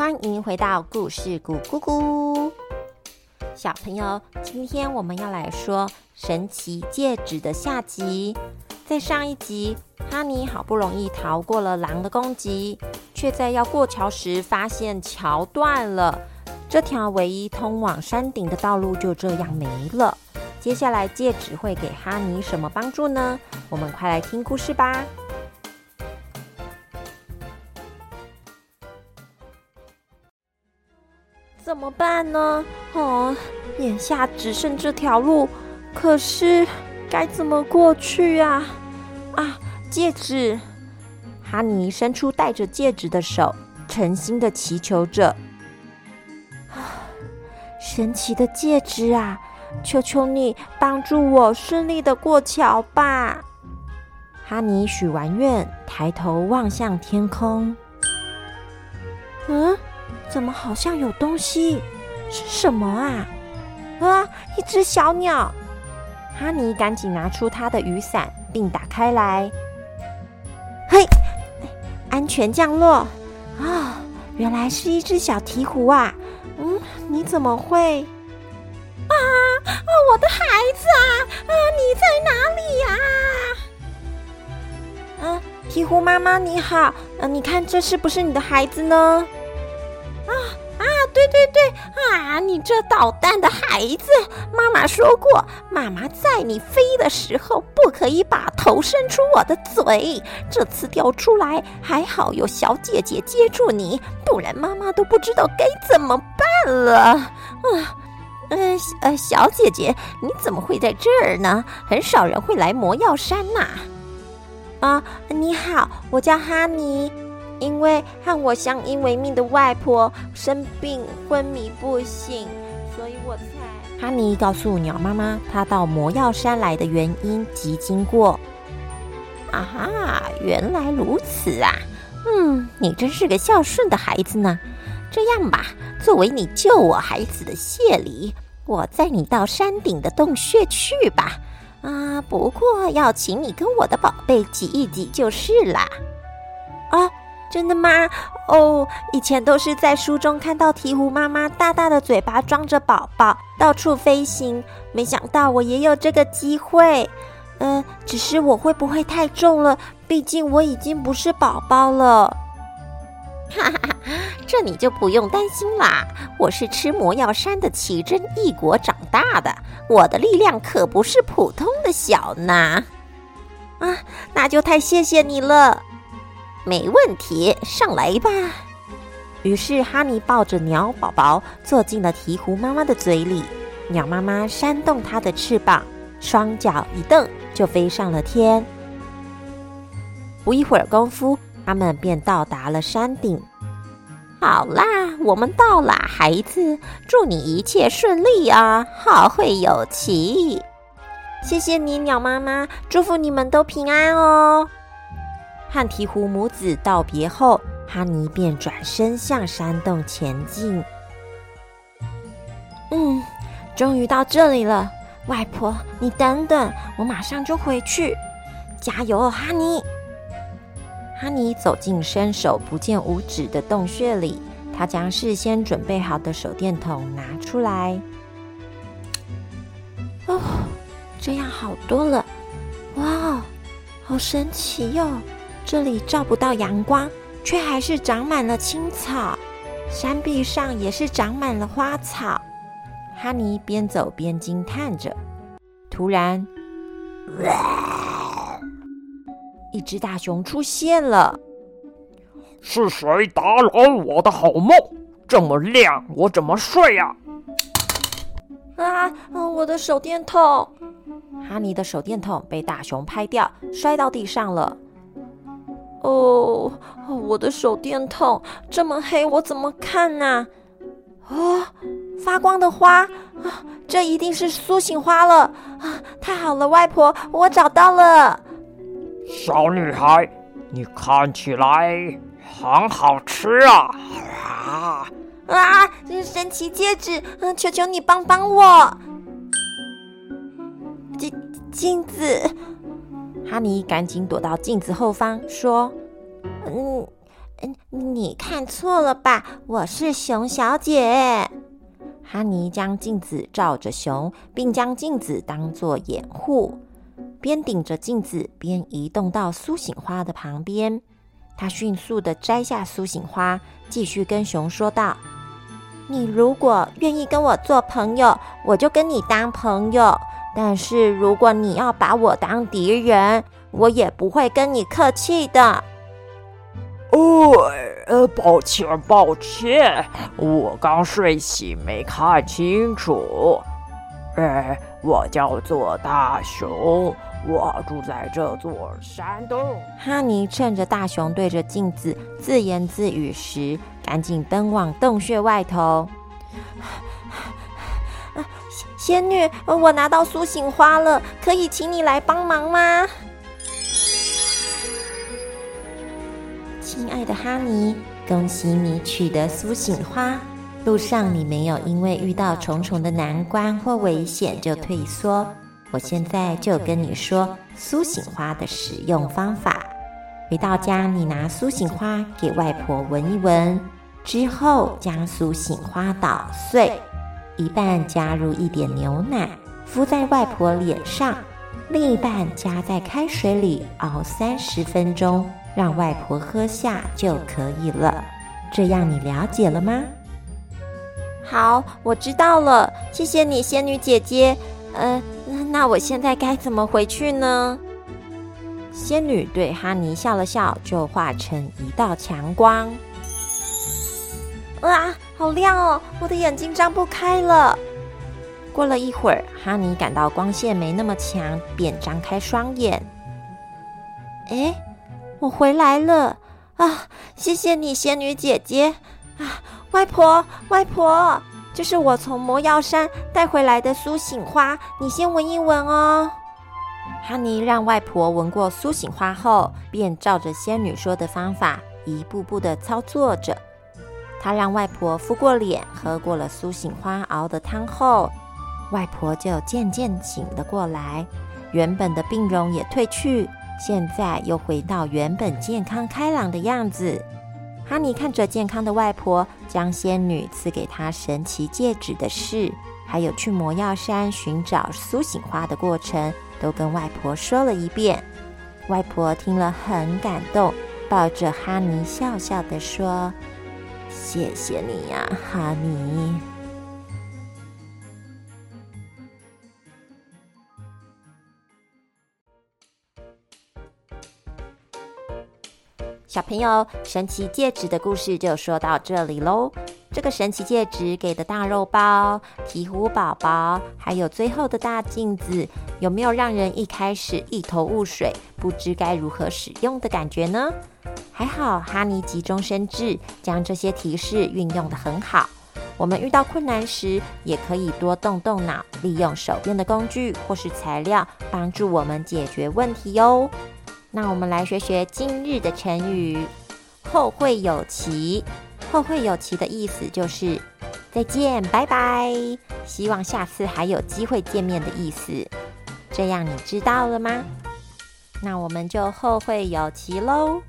欢迎回到故事谷咕咕。小朋友，今天我们要来说神奇戒指的下集。在上一集，哈尼好不容易逃过了狼的攻击，却在要过桥时发现桥断了，这条唯一通往山顶的道路就这样没了。接下来，戒指会给哈尼什么帮助呢？我们快来听故事吧。怎么办呢？哦，眼下只剩这条路，可是该怎么过去呀？啊，戒指！哈尼伸出戴着戒指的手，诚心的祈求着：“啊，神奇的戒指啊，求求你帮助我顺利的过桥吧！”哈尼许完愿，抬头望向天空。嗯。怎么好像有东西？是什么啊？啊，一只小鸟！哈尼赶紧拿出他的雨伞，并打开来。嘿，安全降落！啊，原来是一只小鹈鹕啊！嗯，你怎么会？啊啊，我的孩子啊！啊，你在哪里呀？啊，鹈鹕妈妈你好！呃，你看这是不是你的孩子呢？啊啊！对对对啊！你这捣蛋的孩子，妈妈说过，妈妈在你飞的时候不可以把头伸出我的嘴。这次掉出来，还好有小姐姐接住你，不然妈妈都不知道该怎么办了。啊，嗯呃，小姐姐，你怎么会在这儿呢？很少人会来魔药山呐。啊，你好，我叫哈尼。因为和我相依为命的外婆生病昏迷不醒，所以我才。哈尼告诉鸟妈妈，他到魔药山来的原因及经过。啊哈，原来如此啊！嗯，你真是个孝顺的孩子呢。这样吧，作为你救我孩子的谢礼，我载你到山顶的洞穴去吧。啊，不过要请你跟我的宝贝挤一挤就是啦。啊。真的吗？哦，以前都是在书中看到鹈鹕妈妈大大的嘴巴装着宝宝到处飞行，没想到我也有这个机会。嗯，只是我会不会太重了？毕竟我已经不是宝宝了。哈哈哈，这你就不用担心啦。我是吃魔药山的奇珍异果长大的，我的力量可不是普通的小呢。啊，那就太谢谢你了。没问题，上来吧。于是哈尼抱着鸟宝宝坐进了鹈鹕妈妈的嘴里。鸟妈妈扇动它的翅膀，双脚一蹬，就飞上了天。不一会儿功夫，他们便到达了山顶。好啦，我们到啦，孩子，祝你一切顺利啊，好会有期。谢谢你，鸟妈妈，祝福你们都平安哦。和鹈鹕母子道别后，哈尼便转身向山洞前进。嗯，终于到这里了，外婆，你等等，我马上就回去。加油，哈尼！哈尼走进伸手不见五指的洞穴里，他将事先准备好的手电筒拿出来。哦，这样好多了。哇，好神奇哟！这里照不到阳光，却还是长满了青草，山壁上也是长满了花草。哈尼边走边惊叹着。突然，一只大熊出现了。是谁打扰我的好梦？这么亮，我怎么睡呀？啊！我的手电筒！哈尼的手电筒被大熊拍掉，摔到地上了。哦，我的手电筒这么黑，我怎么看呢？哦，发光的花啊，这一定是苏醒花了啊！太好了，外婆，我找到了。小女孩，你看起来很好吃啊！啊啊！这是神奇戒指，嗯，求求你帮帮我。镜镜子。哈尼赶紧躲到镜子后方，说：“嗯，嗯，你看错了吧？我是熊小姐。哈尼将镜子照着熊，并将镜子当作掩护，边顶着镜子边移动到苏醒花的旁边。他迅速的摘下苏醒花，继续跟熊说道：“你如果愿意跟我做朋友，我就跟你当朋友；但是如果你要把我当敌人，我也不会跟你客气的。”哦，呃，抱歉，抱歉，我刚睡醒，没看清楚。哎，我叫做大熊，我住在这座山洞。哈尼趁着大熊对着镜子自言自语时，赶紧奔往洞穴外头。仙女，我拿到苏醒花了，可以请你来帮忙吗？亲爱的哈尼，恭喜你取得苏醒花。路上你没有因为遇到重重的难关或危险就退缩。我现在就跟你说苏醒花的使用方法。回到家，你拿苏醒花给外婆闻一闻，之后将苏醒花捣碎，一半加入一点牛奶，敷在外婆脸上，另一半加在开水里熬三十分钟。让外婆喝下就可以了，这样你了解了吗？好，我知道了，谢谢你，仙女姐姐。呃，那我现在该怎么回去呢？仙女对哈尼笑了笑，就化成一道强光。哇，好亮哦！我的眼睛张不开了。过了一会儿，哈尼感到光线没那么强，便张开双眼。哎。我回来了啊！谢谢你，仙女姐姐啊！外婆，外婆，这是我从魔药山带回来的苏醒花，你先闻一闻哦。哈尼让外婆闻过苏醒花后，便照着仙女说的方法一步步的操作着。他让外婆敷过脸，喝过了苏醒花熬的汤后，外婆就渐渐醒了过来，原本的病容也褪去。现在又回到原本健康开朗的样子。哈尼看着健康的外婆，将仙女赐给她神奇戒指的事，还有去魔药山寻找苏醒花的过程，都跟外婆说了一遍。外婆听了很感动，抱着哈尼笑笑的说：“谢谢你呀，哈尼。”小朋友，神奇戒指的故事就说到这里喽。这个神奇戒指给的大肉包、鹈鹕宝宝，还有最后的大镜子，有没有让人一开始一头雾水，不知该如何使用的感觉呢？还好哈尼急中生智，将这些提示运用的很好。我们遇到困难时，也可以多动动脑，利用手边的工具或是材料，帮助我们解决问题哟。那我们来学学今日的成语“后会有期”。后会有期的意思就是再见，拜拜，希望下次还有机会见面的意思。这样你知道了吗？那我们就后会有期喽。